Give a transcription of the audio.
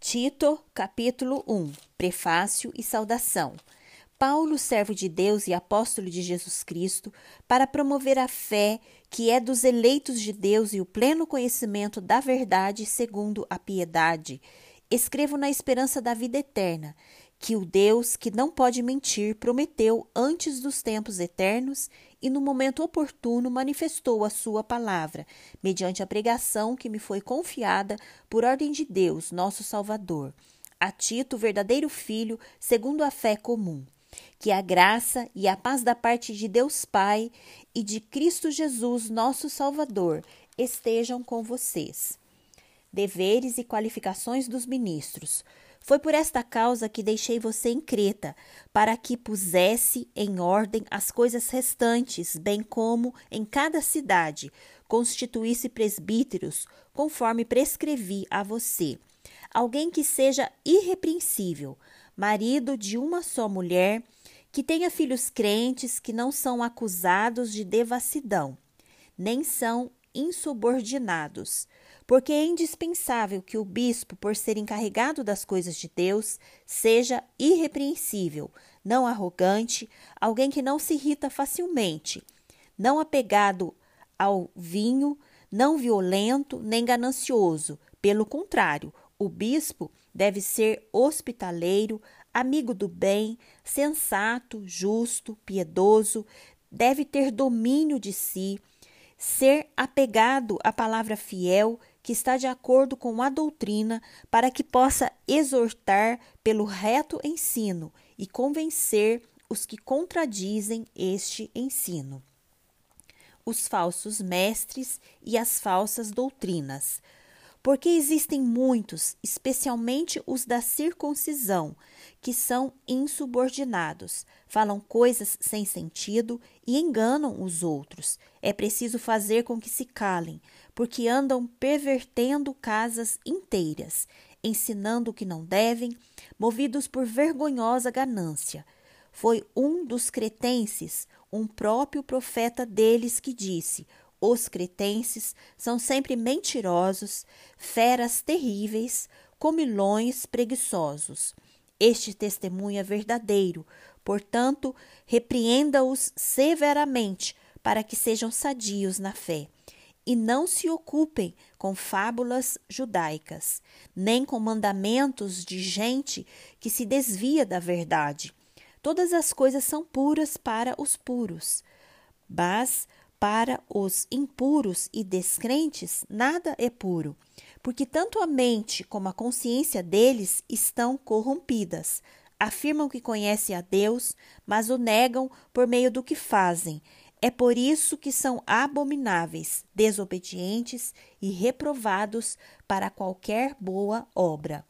Tito, capítulo 1 Prefácio e saudação. Paulo, servo de Deus e apóstolo de Jesus Cristo, para promover a fé que é dos eleitos de Deus e o pleno conhecimento da verdade segundo a piedade, escrevo na esperança da vida eterna, que o Deus que não pode mentir prometeu antes dos tempos eternos e no momento oportuno manifestou a sua palavra, mediante a pregação que me foi confiada por ordem de Deus, nosso Salvador, a Tito, verdadeiro filho, segundo a fé comum. Que a graça e a paz da parte de Deus Pai e de Cristo Jesus, nosso Salvador, estejam com vocês. Deveres e qualificações dos ministros. Foi por esta causa que deixei você em Creta, para que pusesse em ordem as coisas restantes, bem como em cada cidade constituísse presbíteros, conforme prescrevi a você. Alguém que seja irrepreensível, marido de uma só mulher, que tenha filhos crentes que não são acusados de devassidão, nem são insubordinados porque é indispensável que o bispo, por ser encarregado das coisas de Deus, seja irrepreensível, não arrogante, alguém que não se irrita facilmente, não apegado ao vinho, não violento nem ganancioso. Pelo contrário, o bispo deve ser hospitaleiro, amigo do bem, sensato, justo, piedoso, deve ter domínio de si, ser apegado à palavra fiel, que está de acordo com a doutrina, para que possa exortar pelo reto ensino e convencer os que contradizem este ensino. Os falsos mestres e as falsas doutrinas. Porque existem muitos, especialmente os da circuncisão, que são insubordinados, falam coisas sem sentido e enganam os outros. É preciso fazer com que se calem, porque andam pervertendo casas inteiras, ensinando o que não devem, movidos por vergonhosa ganância. Foi um dos cretenses, um próprio profeta deles, que disse: Os cretenses são sempre mentirosos, feras terríveis, comilões preguiçosos. Este testemunho é verdadeiro, portanto, repreenda-os severamente, para que sejam sadios na fé e não se ocupem com fábulas judaicas, nem com mandamentos de gente que se desvia da verdade. Todas as coisas são puras para os puros, mas para os impuros e descrentes nada é puro, porque tanto a mente como a consciência deles estão corrompidas. Afirmam que conhecem a Deus, mas o negam por meio do que fazem é por isso que são abomináveis, desobedientes e reprovados para qualquer boa obra.